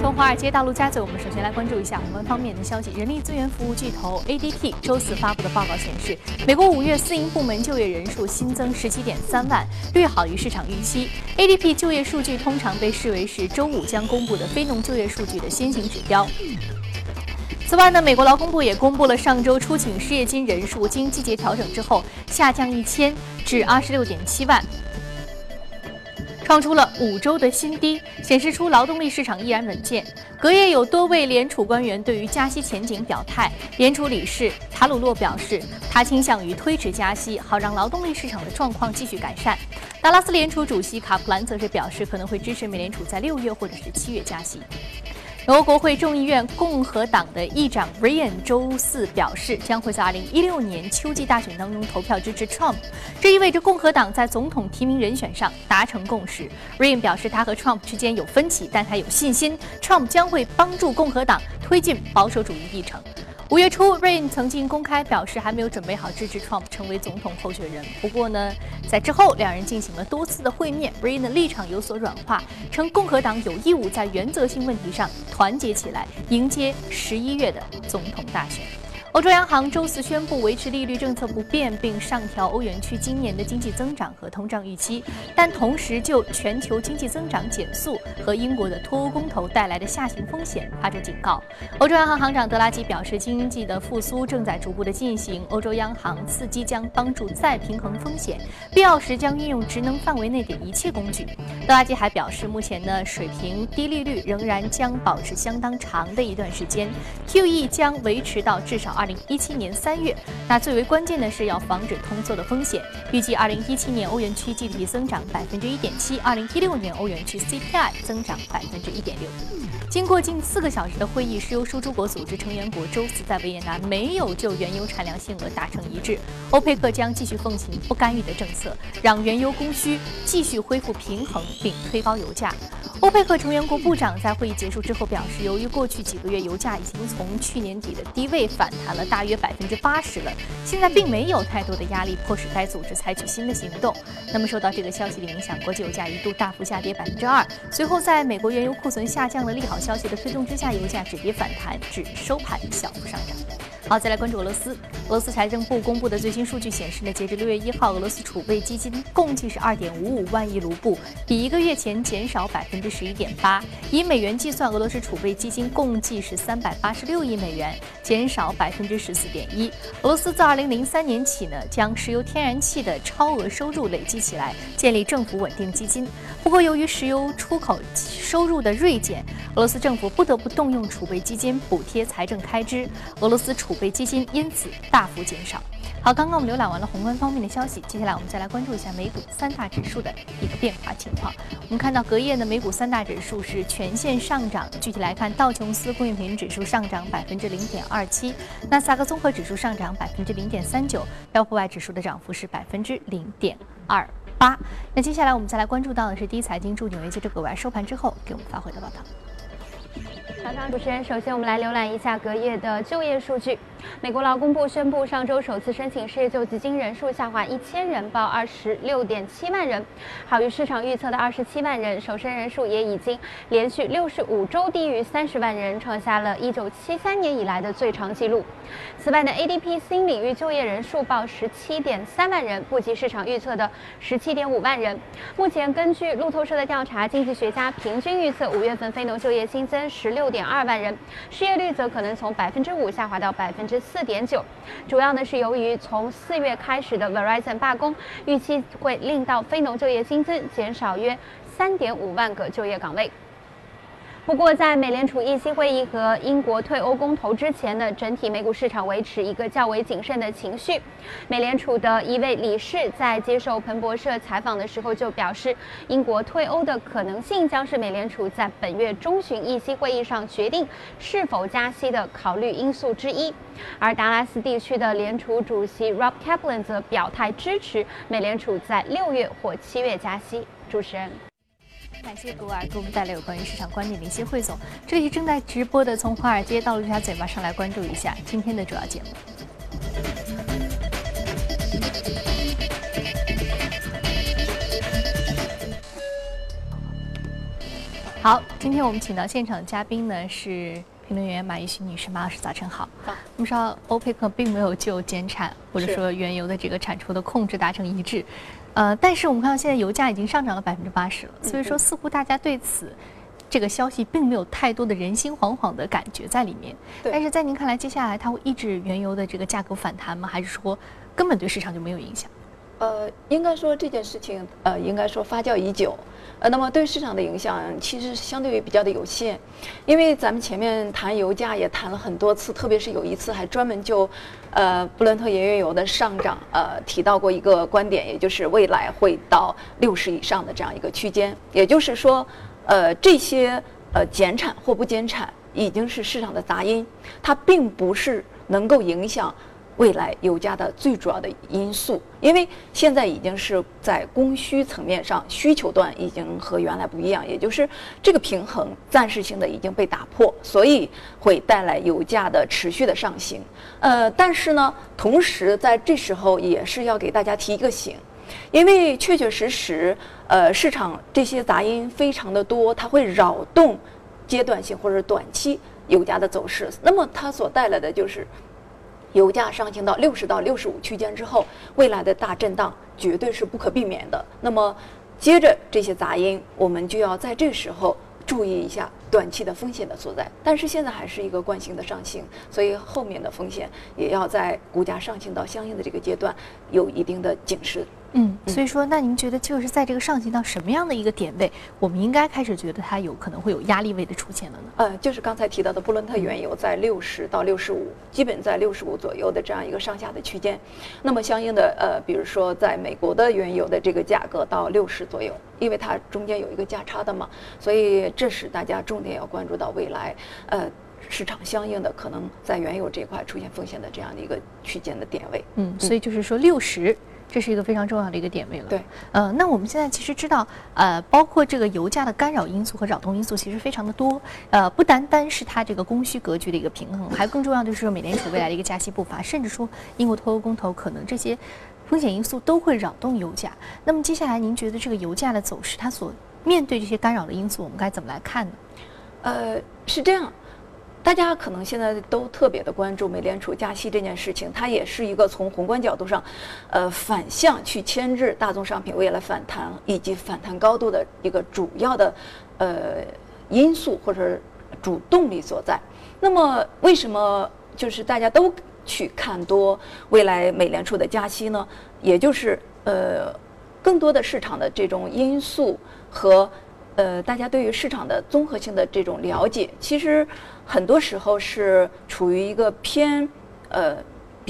从华尔街到陆家嘴，我们首先来关注一下宏观方面的消息。人力资源服务巨头 ADP 周四发布的报告显示，美国五月私营部门就业人数新增十七点三万，略好于市场预期。ADP 就业数据通常被视为是周五将公布的非农就业数据的先行指标。此外呢，美国劳工部也公布了上周初请失业金人数，经季节调整之后下降一千至二十六点七万。创出了五周的新低，显示出劳动力市场依然稳健。隔夜有多位联储官员对于加息前景表态，联储理事塔鲁洛表示，他倾向于推迟加息，好让劳动力市场的状况继续改善。达拉斯联储主席卡普兰则是表示，可能会支持美联储在六月或者是七月加息。美国国会众议院共和党的议长 Ryan 周四表示，将会在2016年秋季大选当中投票支持 Trump，这意味着共和党在总统提名人选上达成共识。Ryan 表示，他和 Trump 之间有分歧，但他有信心 Trump 将会帮助共和党推进保守主义议程。五月初，Rain 曾经公开表示还没有准备好支持 Trump 成为总统候选人。不过呢，在之后两人进行了多次的会面，Rain 的立场有所软化，称共和党有义务在原则性问题上团结起来，迎接十一月的总统大选。欧洲央行周四宣布维持利率政策不变，并上调欧元区今年的经济增长和通胀预期，但同时就全球经济增长减速和英国的脱欧公投带来的下行风险发出警告。欧洲央行行长德拉吉表示，经济的复苏正在逐步的进行，欧洲央行刺激将帮助再平衡风险，必要时将运用职能范围内的一切工具。德拉吉还表示，目前的水平低利率仍然将保持相当长的一段时间，QE 将维持到至少。二零一七年三月，那最为关键的是要防止通缩的风险。预计二零一七年欧元区 GDP 增长百分之一点七，二零一六年欧元区 CPI 增长百分之一点六。经过近四个小时的会议，石油输出国组织成员国周四在维也纳没有就原油产量限额达成一致。欧佩克将继续奉行不干预的政策，让原油供需继续恢复平衡，并推高油价。欧佩克成员国部长在会议结束之后表示，由于过去几个月油价已经从去年底的低位反弹了大约百分之八十了，现在并没有太多的压力迫使该组织采取新的行动。那么，受到这个消息的影响，国际油价一度大幅下跌百分之二。随后，在美国原油库存下降的利好消息的推动之下，油价止跌反弹，至收盘小幅上涨。好，再来关注俄罗斯。俄罗斯财政部公布的最新数据显示呢，截至六月一号，俄罗斯储备基金共计是二点五五万亿卢布，比一个月前减少百分之十一点八。以美元计算，俄罗斯储备基金共计是三百八十六亿美元，减少百分之十四点一。俄罗斯自二零零三年起呢，将石油天然气的超额收入累积起来，建立政府稳定基金。不过，由于石油出口收入的锐减，俄罗斯政府不得不动用储备基金补贴财政开支。俄罗斯储备基金因此大幅减少。好，刚刚我们浏览完了宏观方面的消息，接下来我们再来关注一下美股三大指数的一个变化情况。我们看到隔夜的美股三大指数是全线上涨，具体来看，道琼斯工业平均指数上涨百分之零点二七，纳斯达克综合指数上涨百分之零点三九，标普百指数的涨幅是百分之零点二八。那接下来我们再来关注到的是第一财经驻纽约记者葛外收盘之后给我们发回的报道。早上，主持人，首先我们来浏览一下隔夜的就业数据。美国劳工部宣布，上周首次申请失业救济金人数下滑一千人，报二十六点七万人，好于市场预测的二十七万人。首申人数也已经连续六十五周低于三十万人，创下了一九七三年以来的最长纪录。此外呢，ADP 新领域就业人数报十七点三万人，不及市场预测的十七点五万人。目前根据路透社的调查，经济学家平均预测五月份非农就业新增十六点二万人，失业率则可能从百分之五下滑到百分。之四点九，主要呢是由于从四月开始的 Verizon 罢工，预期会令到非农就业新增减少约三点五万个就业岗位。不过，在美联储议息会议和英国退欧公投之前呢，整体美股市场维持一个较为谨慎的情绪。美联储的一位理事在接受彭博社采访的时候就表示，英国退欧的可能性将是美联储在本月中旬议息会议上决定是否加息的考虑因素之一。而达拉斯地区的联储主席 Rob Kaplan 则表态支持美联储在六月或七月加息。主持人。感谢古尔给我们带来有关于市场观点的一些汇总。这里是正在直播的，从华尔街到陆家嘴，巴上来关注一下今天的主要节目。好，今天我们请到现场嘉宾呢是评论员马玉新女士，马老师早晨好。好，我们知道欧佩克并没有就减产或者说原油的这个产出的控制达成一致，呃，但是我们看到现在油价已经上涨了百分之八十了，所以说似乎大家对此这个消息并没有太多的人心惶惶的感觉在里面。对但是在您看来，接下来它会抑制原油的这个价格反弹吗？还是说根本对市场就没有影响？呃，应该说这件事情，呃，应该说发酵已久，呃，那么对市场的影响其实相对于比较的有限，因为咱们前面谈油价也谈了很多次，特别是有一次还专门就，呃，布伦特原油油的上涨，呃，提到过一个观点，也就是未来会到六十以上的这样一个区间，也就是说，呃，这些呃减产或不减产已经是市场的杂音，它并不是能够影响。未来油价的最主要的因素，因为现在已经是在供需层面上，需求端已经和原来不一样，也就是这个平衡暂时性的已经被打破，所以会带来油价的持续的上行。呃，但是呢，同时在这时候也是要给大家提一个醒，因为确确实实，呃，市场这些杂音非常的多，它会扰动阶段性或者短期油价的走势，那么它所带来的就是。油价上行到六十到六十五区间之后，未来的大震荡绝对是不可避免的。那么，接着这些杂音，我们就要在这时候注意一下短期的风险的所在。但是现在还是一个惯性的上行，所以后面的风险也要在股价上行到相应的这个阶段有一定的警示。嗯，所以说，那您觉得就是在这个上行到什么样的一个点位，我们应该开始觉得它有可能会有压力位的出现了呢？呃，就是刚才提到的布伦特原油在六十到六十五，基本在六十五左右的这样一个上下的区间。那么相应的，呃，比如说在美国的原油的这个价格到六十左右，因为它中间有一个价差的嘛，所以这是大家重点要关注到未来，呃。市场相应的可能在原油这块出现风险的这样的一个区间的点位，嗯，所以就是说六十。这是一个非常重要的一个点位了。对，呃，那我们现在其实知道，呃，包括这个油价的干扰因素和扰动因素其实非常的多，呃，不单单是它这个供需格局的一个平衡，还更重要的是美联储未来的一个加息步伐，甚至说英国脱欧公投，可能这些风险因素都会扰动油价。那么接下来您觉得这个油价的走势，它所面对这些干扰的因素，我们该怎么来看呢？呃，是这样。大家可能现在都特别的关注美联储加息这件事情，它也是一个从宏观角度上，呃，反向去牵制大宗商品未来反弹以及反弹高度的一个主要的呃因素或者主动力所在。那么，为什么就是大家都去看多未来美联储的加息呢？也就是呃，更多的市场的这种因素和。呃，大家对于市场的综合性的这种了解，其实很多时候是处于一个偏呃。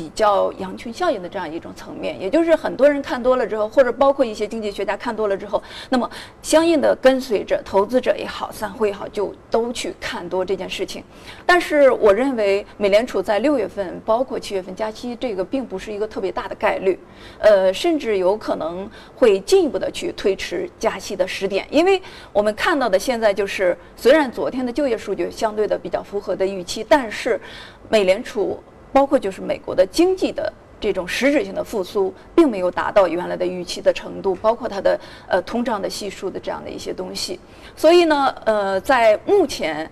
比较羊群效应的这样一种层面，也就是很多人看多了之后，或者包括一些经济学家看多了之后，那么相应的跟随着投资者也好，散户也好，就都去看多这件事情。但是我认为，美联储在六月份，包括七月份加息，这个并不是一个特别大的概率，呃，甚至有可能会进一步的去推迟加息的时点，因为我们看到的现在就是，虽然昨天的就业数据相对的比较符合的预期，但是美联储。包括就是美国的经济的这种实质性的复苏，并没有达到原来的预期的程度，包括它的呃通胀的系数的这样的一些东西。所以呢，呃，在目前，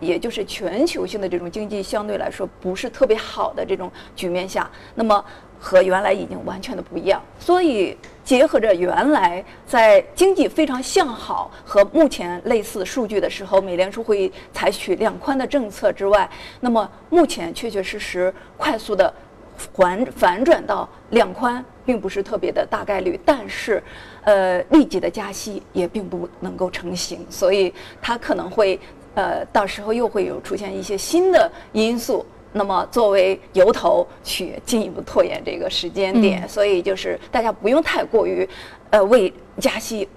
也就是全球性的这种经济相对来说不是特别好的这种局面下，那么和原来已经完全的不一样。所以结合着原来在经济非常向好和目前类似数据的时候，美联储会采取量宽的政策之外，那么目前确确实实快速的。反反转到量宽，并不是特别的大概率，但是，呃，立即的加息也并不能够成型，所以它可能会，呃，到时候又会有出现一些新的因素，那么作为由头去进一步拖延这个时间点，所以就是大家不用太过于，呃，为加息。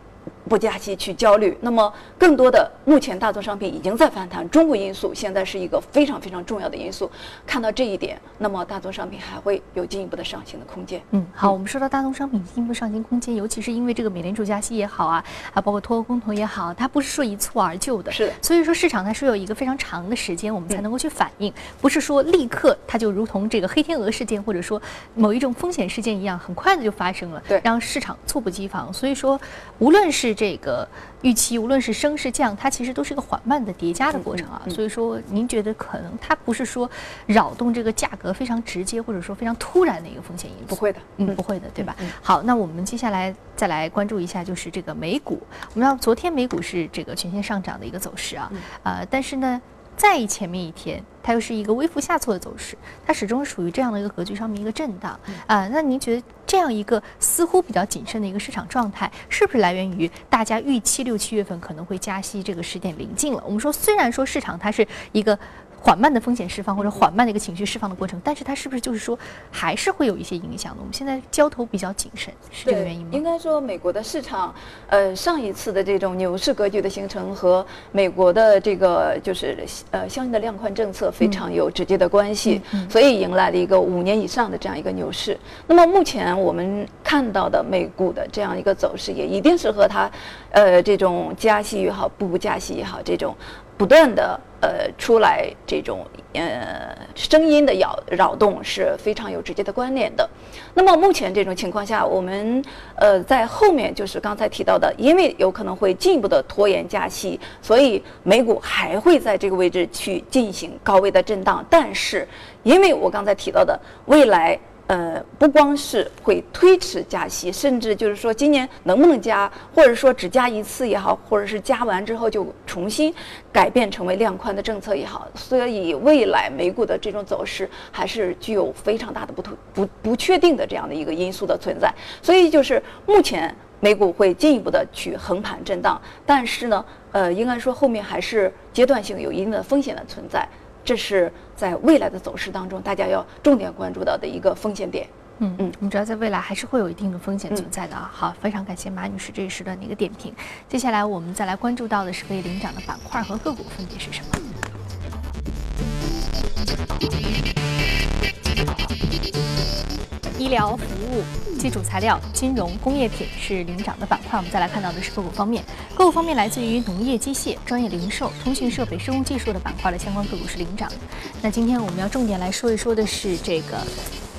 不加息去焦虑，那么更多的目前大宗商品已经在反弹，中国因素现在是一个非常非常重要的因素。看到这一点，那么大宗商品还会有进一步的上行的空间。嗯，好，我们说到大宗商品进一步上行空间，尤其是因为这个美联储加息也好啊，啊，包括脱欧公投也好，它不是说一蹴而就的。是的。所以说市场它是有一个非常长的时间，我们才能够去反应，不是说立刻它就如同这个黑天鹅事件或者说某一种风险事件一样，很快的就发生了，对，让市场猝不及防。所以说，无论是这个预期，无论是升是降，它其实都是一个缓慢的叠加的过程啊。所以说，您觉得可能它不是说扰动这个价格非常直接，或者说非常突然的一个风险因素？不会的，嗯，不会的，对吧？好，那我们接下来再来关注一下，就是这个美股。我们知道昨天美股是这个全线上涨的一个走势啊，呃，但是呢。在前面一天，它又是一个微幅下挫的走势，它始终属于这样的一个格局上面一个震荡啊。那您觉得这样一个似乎比较谨慎的一个市场状态，是不是来源于大家预期六七月份可能会加息这个时点临近了？我们说，虽然说市场它是一个。缓慢的风险释放或者缓慢的一个情绪释放的过程，但是它是不是就是说还是会有一些影响的？我们现在交投比较谨慎，是这个原因吗？应该说，美国的市场，呃，上一次的这种牛市格局的形成和美国的这个就是呃相应的量宽政策非常有直接的关系，所以迎来了一个五年以上的这样一个牛市。那么目前我们看到的美股的这样一个走势，也一定是和它，呃，这种加息也好，不加息也好，这种。不断的呃出来这种呃声音的扰扰动是非常有直接的关联的。那么目前这种情况下，我们呃在后面就是刚才提到的，因为有可能会进一步的拖延加息，所以美股还会在这个位置去进行高位的震荡。但是因为我刚才提到的未来。呃，不光是会推迟加息，甚至就是说今年能不能加，或者说只加一次也好，或者是加完之后就重新改变成为量宽的政策也好，所以未来美股的这种走势还是具有非常大的不不不确定的这样的一个因素的存在。所以就是目前美股会进一步的去横盘震荡，但是呢，呃，应该说后面还是阶段性有一定的风险的存在。这是在未来的走势当中，大家要重点关注到的一个风险点。嗯嗯，我们知道在未来还是会有一定的风险存在的啊。好，非常感谢马女士这一时段的一个点评。接下来我们再来关注到的是可以领涨的板块和个股分别是什么？医疗服务、基础材料、金融、工业品是领涨的板块。我们再来看到的是个股方面，个股方面来自于农业机械、专业零售、通讯设备、生物技术的板块的相关个股是领涨。那今天我们要重点来说一说的是这个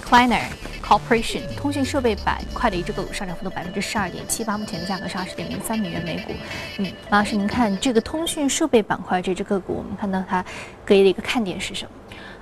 Cliner Corporation 通讯设备板块的一只个股上涨幅度百分之十二点七八，目前的价格是二十点零三美元每股。嗯，马老师，您看这个通讯设备板块这只个股，我们看到它隔夜的一个看点是什么？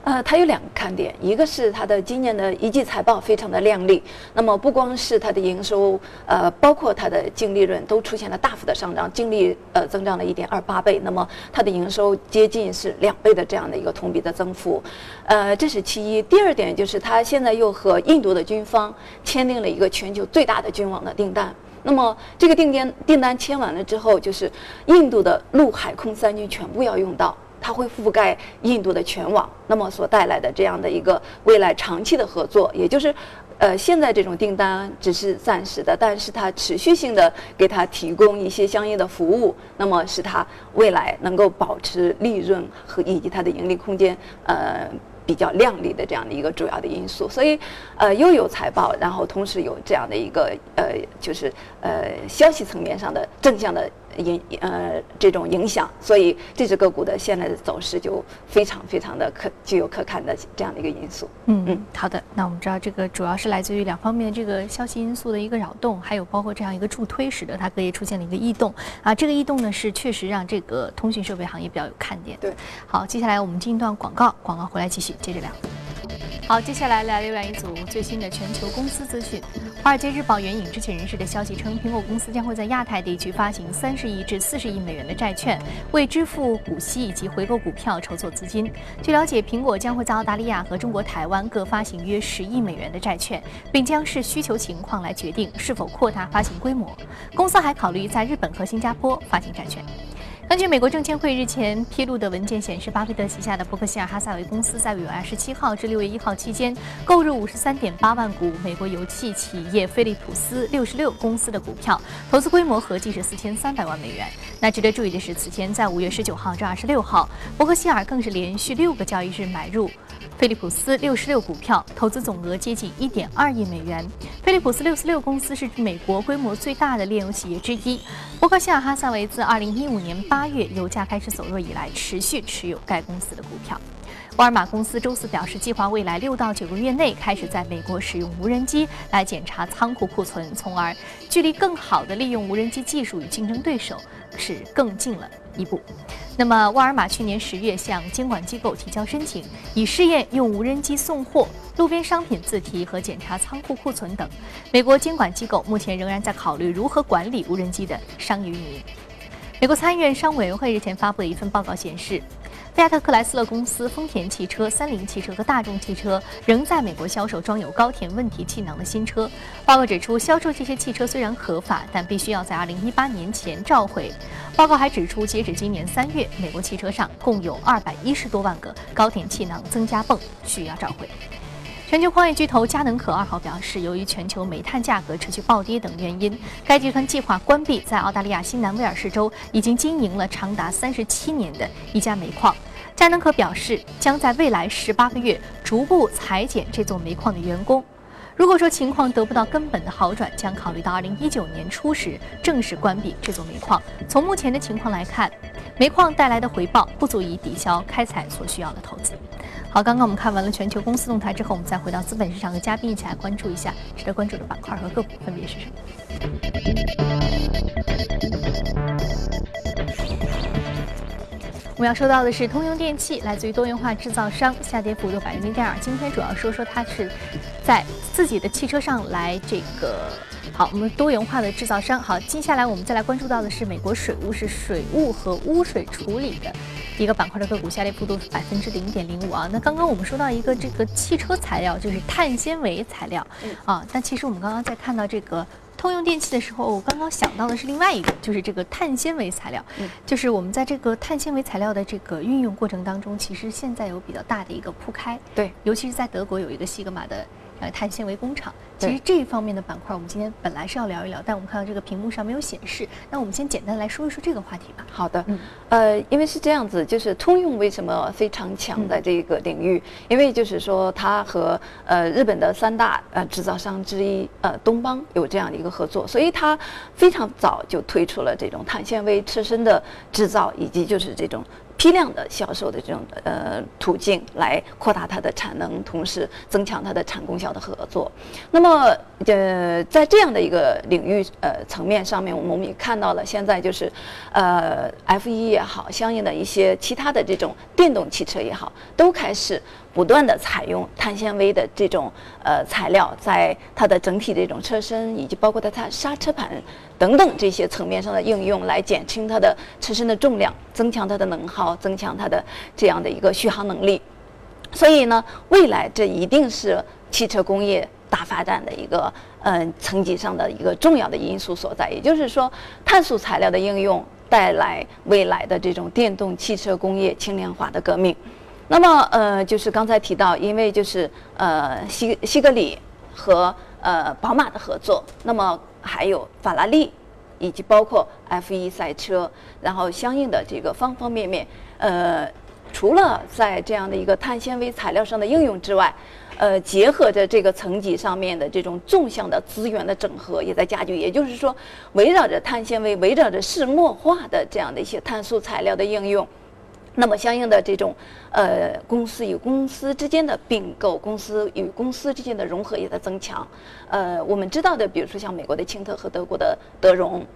呃，它有两个看点，一个是它的今年的一季财报非常的靓丽，那么不光是它的营收，呃，包括它的净利润都出现了大幅的上涨，净利呃增长了一点二八倍，那么它的营收接近是两倍的这样的一个同比的增幅，呃，这是其一。第二点就是它现在又和印度的军方签订了一个全球最大的军网的订单，那么这个订单订单签完了之后，就是印度的陆海空三军全部要用到。它会覆盖印度的全网，那么所带来的这样的一个未来长期的合作，也就是，呃，现在这种订单只是暂时的，但是它持续性的给它提供一些相应的服务，那么使它未来能够保持利润和以及它的盈利空间，呃。比较靓丽的这样的一个主要的因素，所以，呃，又有财报，然后同时有这样的一个呃，就是呃消息层面上的正向的影呃这种影响，所以这只个股的现在的走势就非常非常的可具有可看的这样的一个因素。嗯嗯，好的，那我们知道这个主要是来自于两方面这个消息因素的一个扰动，还有包括这样一个助推，使得它隔夜出现了一个异动啊。这个异动呢是确实让这个通讯设备行业比较有看点。对，好，接下来我们进一段广告，广告回来继续。接着聊。好，接下来来浏览一组最新的全球公司资讯。华尔街日报援引知情人士的消息称，苹果公司将会在亚太地区发行三十亿至四十亿美元的债券，为支付股息以及回购股票筹措资金。据了解，苹果将会在澳大利亚和中国台湾各发行约十亿美元的债券，并将视需求情况来决定是否扩大发行规模。公司还考虑在日本和新加坡发行债券。根据美国证监会日前披露的文件显示，巴菲特旗下的伯克希尔哈撒韦公司在五月二十七号至六月一号期间购入五十三点八万股美国油气企业菲利普斯六十六公司的股票，投资规模合计是四千三百万美元。那值得注意的是，此前在五月十九号至二十六号，伯克希尔更是连续六个交易日买入。菲利普斯六十六股票投资总额接近一点二亿美元。菲利普斯六十六公司是美国规模最大的炼油企业之一。伯克希尔哈撒韦自二零一五年八月油价开始走弱以来，持续持有该公司的股票。沃尔玛公司周四表示，计划未来六到九个月内开始在美国使用无人机来检查仓库库存，从而距离更好的利用无人机技术与竞争对手是更近了一步。那么，沃尔玛去年十月向监管机构提交申请，以试验用无人机送货、路边商品自提和检查仓库库存等。美国监管机构目前仍然在考虑如何管理无人机的商业运营。美国参议院商务委员会日前发布的一份报告显示。菲亚特克莱斯勒公司、丰田汽车、三菱汽车和大众汽车仍在美国销售装有高田问题气囊的新车。报告指出，销售这些汽车虽然合法，但必须要在2018年前召回。报告还指出，截止今年三月，美国汽车上共有210多万个高田气囊增加泵需要召回。全球矿业巨头佳能可二号表示，由于全球煤炭价格持续暴跌等原因，该集团计划关闭在澳大利亚新南威尔士州已经经营了长达三十七年的一家煤矿。佳能可表示，将在未来十八个月逐步裁减这座煤矿的员工。如果说情况得不到根本的好转，将考虑到二零一九年初时正式关闭这座煤矿。从目前的情况来看，煤矿带来的回报不足以抵消开采所需要的投资。好，刚刚我们看完了全球公司动态之后，我们再回到资本市场，和嘉宾一起来关注一下值得关注的板块和个股分别是什么。我们要说到的是通用电气，来自于多元化制造商，下跌幅度百分之零点二。今天主要说说它是在自己的汽车上来这个。好，我们多元化的制造商。好，接下来我们再来关注到的是美国水务，是水务和污水处理的一个板块的个股，下跌幅度是百分之零点零五啊。那刚刚我们说到一个这个汽车材料，就是碳纤维材料啊，但其实我们刚刚在看到这个通用电气的时候，我刚刚想到的是另外一个，就是这个碳纤维材料，就是我们在这个碳纤维材料的这个运用过程当中，其实现在有比较大的一个铺开，对，尤其是在德国有一个西格玛的。呃，碳纤维工厂，其实这一方面的板块，我们今天本来是要聊一聊，但我们看到这个屏幕上没有显示。那我们先简单来说一说这个话题吧。好的，嗯，呃，因为是这样子，就是通用为什么非常强在这个领域？因为就是说，它和呃日本的三大呃制造商之一呃东邦有这样的一个合作，所以它非常早就推出了这种碳纤维车身的制造，以及就是这种。批量的销售的这种呃途径来扩大它的产能，同时增强它的产供销的合作。那么呃，在这样的一个领域呃层面上面，我们也看到了现在就是呃 F 一也好，相应的一些其他的这种电动汽车也好，都开始。不断的采用碳纤维的这种呃材料，在它的整体的这种车身以及包括它它刹车盘等等这些层面上的应用，来减轻它的车身的重量，增强它的能耗，增强它的这样的一个续航能力。所以呢，未来这一定是汽车工业大发展的一个嗯层级上的一个重要的因素所在。也就是说，碳素材料的应用带来未来的这种电动汽车工业轻量化的革命。那么，呃，就是刚才提到，因为就是呃，西西格里和呃宝马的合作，那么还有法拉利，以及包括 F1 赛车，然后相应的这个方方面面，呃，除了在这样的一个碳纤维材料上的应用之外，呃，结合着这个层级上面的这种纵向的资源的整合，也在加剧。也就是说，围绕着碳纤维，围绕着石墨化的这样的一些碳素材料的应用。那么，相应的这种，呃，公司与公司之间的并购，公司与公司之间的融合也在增强。呃，我们知道的，比如说像美国的清特和德国的德荣，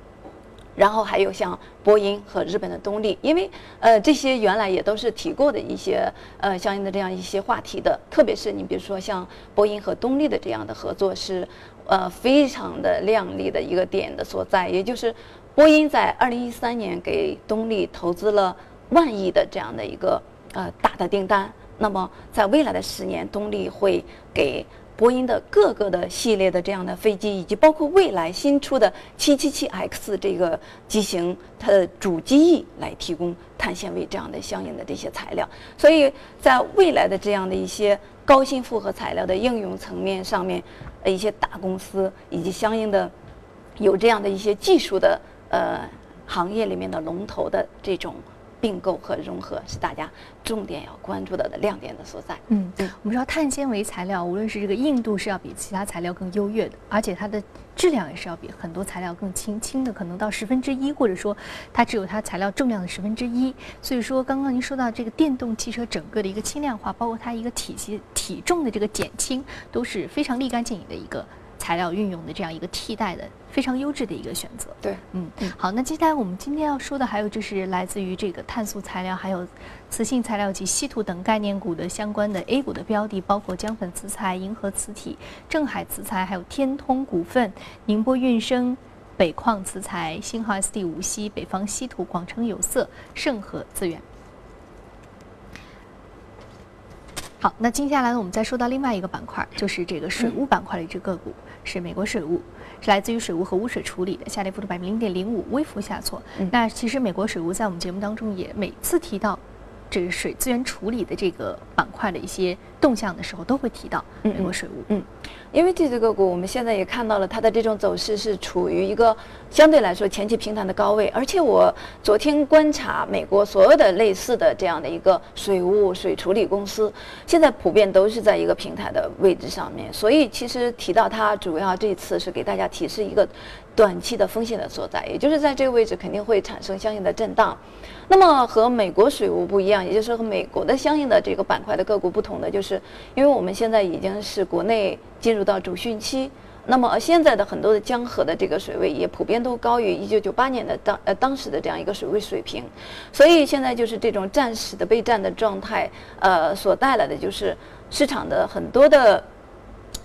然后还有像波音和日本的东丽，因为呃，这些原来也都是提过的一些呃相应的这样一些话题的。特别是你比如说像波音和东丽的这样的合作是呃非常的亮丽的一个点的所在，也就是波音在二零一三年给东丽投资了。万亿的这样的一个呃大的订单，那么在未来的十年，动力会给波音的各个的系列的这样的飞机，以及包括未来新出的七七七 X 这个机型，它的主机翼来提供碳纤维这样的相应的这些材料。所以在未来的这样的一些高新复合材料的应用层面上面，一些大公司以及相应的有这样的一些技术的呃行业里面的龙头的这种。并购和融合是大家重点要关注的的亮点的所在。嗯，我们知道碳纤维材料，无论是这个硬度是要比其他材料更优越的，而且它的质量也是要比很多材料更轻，轻的可能到十分之一，或者说它只有它材料重量的十分之一。所以说，刚刚您说到这个电动汽车整个的一个轻量化，包括它一个体积体重的这个减轻，都是非常立竿见影的一个。材料运用的这样一个替代的非常优质的一个选择。对，嗯，好，那接下来我们今天要说的还有就是来自于这个碳素材料、还有磁性材料及稀土等概念股的相关的 A 股的标的，包括江粉磁材、银河磁体、正海磁材，还有天通股份、宁波运生、北矿磁材、新浩 SD 无锡、北方稀土、广成有色、盛和资源。好，那接下来呢，我们再说到另外一个板块，就是这个水务板块的一只个股，是美国水务，是来自于水务和污水处理的，下跌幅度百分之零点零五，微幅下挫。那其实美国水务在我们节目当中也每次提到。这个水资源处理的这个板块的一些动向的时候，都会提到美国水务。嗯，因为这只个股，我们现在也看到了它的这种走势是处于一个相对来说前期平台的高位，而且我昨天观察美国所有的类似的这样的一个水务水处理公司，现在普遍都是在一个平台的位置上面。所以其实提到它，主要这次是给大家提示一个短期的风险的所在，也就是在这个位置肯定会产生相应的震荡。那么和美国水务不一样，也就是和美国的相应的这个板块的个股不同的，就是因为我们现在已经是国内进入到主汛期，那么现在的很多的江河的这个水位也普遍都高于一九九八年的当呃当时的这样一个水位水平，所以现在就是这种暂时的备战的状态，呃，所带来的就是市场的很多的。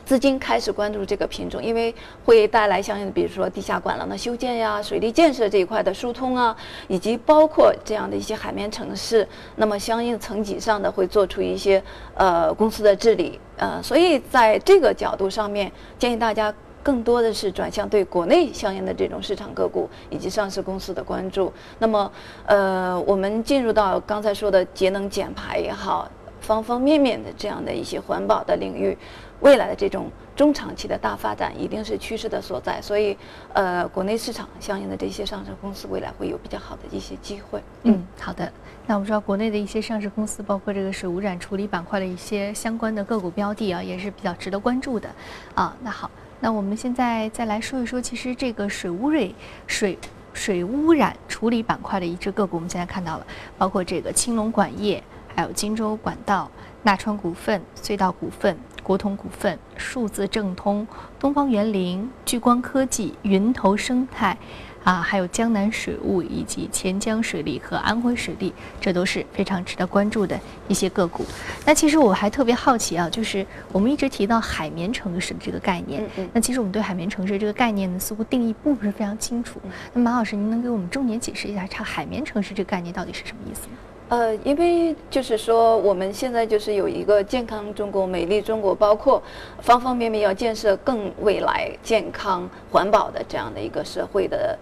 资金开始关注这个品种，因为会带来相应的，比如说地下管廊的修建呀、水利建设这一块的疏通啊，以及包括这样的一些海绵城市，那么相应层级上的会做出一些呃公司的治理，呃，所以在这个角度上面，建议大家更多的是转向对国内相应的这种市场个股以及上市公司的关注。那么，呃，我们进入到刚才说的节能减排也好，方方面面的这样的一些环保的领域。未来的这种中长期的大发展一定是趋势的所在，所以，呃，国内市场相应的这些上市公司未来会有比较好的一些机会。嗯，好的。那我们知道国内的一些上市公司，包括这个水污染处理板块的一些相关的个股标的啊，也是比较值得关注的。啊，那好，那我们现在再来说一说，其实这个水污水水水污染处理板块的一只个股，我们现在看到了，包括这个青龙管业，还有荆州管道、纳川股份、隧道股份。国统股份、数字正通、东方园林、聚光科技、云投生态，啊，还有江南水务以及钱江水利和安徽水利，这都是非常值得关注的一些个股。那其实我还特别好奇啊，就是我们一直提到海绵城市的这个概念，那其实我们对海绵城市这个概念呢，似乎定义并不是非常清楚。那马老师，您能给我们重点解释一下，这海绵城市这个概念到底是什么意思吗？呃，因为就是说，我们现在就是有一个健康中国、美丽中国，包括方方面面要建设更未来健康环保的这样的一个社会的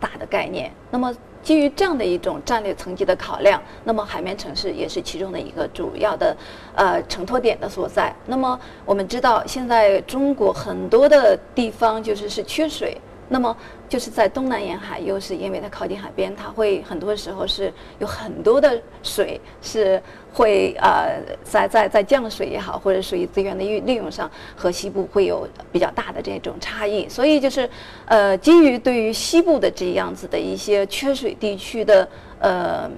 大的概念。那么，基于这样的一种战略层级的考量，那么海绵城市也是其中的一个主要的呃承托点的所在。那么，我们知道现在中国很多的地方就是是缺水。那么就是在东南沿海，又是因为它靠近海边，它会很多时候是有很多的水是会呃在在在降水也好，或者水资源的利利用上和西部会有比较大的这种差异。所以就是呃基于对于西部的这样子的一些缺水地区的呃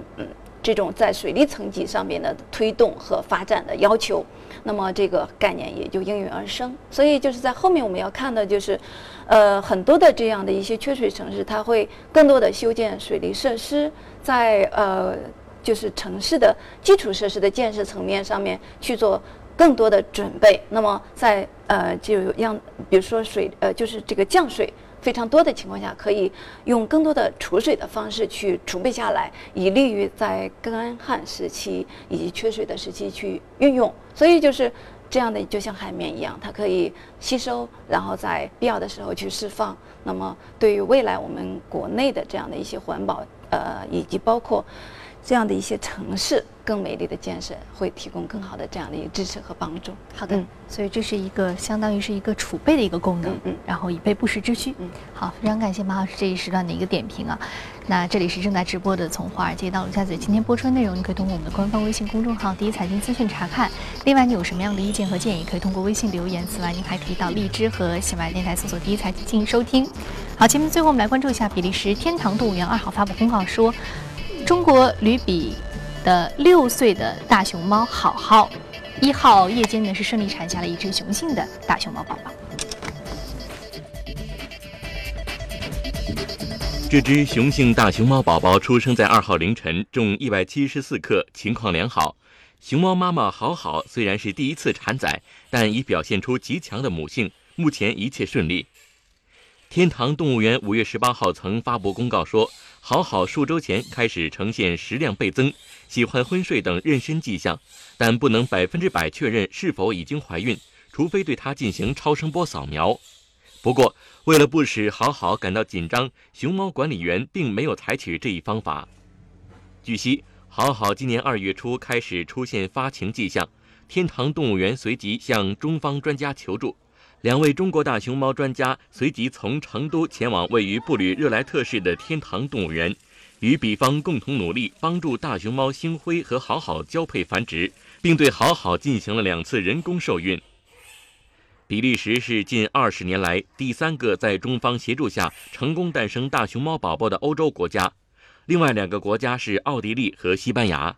这种在水利层级上面的推动和发展的要求。那么这个概念也就应运而生，所以就是在后面我们要看的就是，呃，很多的这样的一些缺水城市，它会更多的修建水利设施，在呃就是城市的基础设施的建设层面上面去做更多的准备。那么在呃就让比如说水呃就是这个降水。非常多的情况下，可以用更多的储水的方式去储备下来，以利于在干旱时期以及缺水的时期去运用。所以就是这样的，就像海绵一样，它可以吸收，然后在必要的时候去释放。那么对于未来我们国内的这样的一些环保，呃，以及包括这样的一些城市更美丽的建设，会提供更好的这样的一个支持和帮助。好的，所以这是一个相当于是一个储备的一个功能，嗯，然后以备不时之需。嗯，好，非常感谢马老师这一时段的一个点评啊。那这里是正在直播的，从华尔街到陆家嘴，今天播出的内容，你可以通过我们的官方微信公众号“第一财经资讯”查看。另外，你有什么样的意见和建议，可以通过微信留言。此外，您还可以到荔枝和喜马拉雅电台搜索“第一财经”进行收听。好，节目最后我们来关注一下比利时天堂动物园二号发布公告说。中国吕比的六岁的大熊猫好好，一号夜间呢是顺利产下了一只雄性的大熊猫宝宝。这只雄性大熊猫宝宝出生在二号凌晨，重一百七十四克，情况良好。熊猫妈妈好好虽然是第一次产崽，但已表现出极强的母性，目前一切顺利。天堂动物园五月十八号曾发布公告说。好好数周前开始呈现食量倍增、喜欢昏睡等妊娠迹象，但不能百分之百确认是否已经怀孕，除非对它进行超声波扫描。不过，为了不使好好感到紧张，熊猫管理员并没有采取这一方法。据悉，好好今年二月初开始出现发情迹象，天堂动物园随即向中方专家求助。两位中国大熊猫专家随即从成都前往位于布吕热莱特市的天堂动物园，与比方共同努力，帮助大熊猫星辉和好好交配繁殖，并对好好进行了两次人工受孕。比利时是近二十年来第三个在中方协助下成功诞生大熊猫宝宝的欧洲国家，另外两个国家是奥地利和西班牙。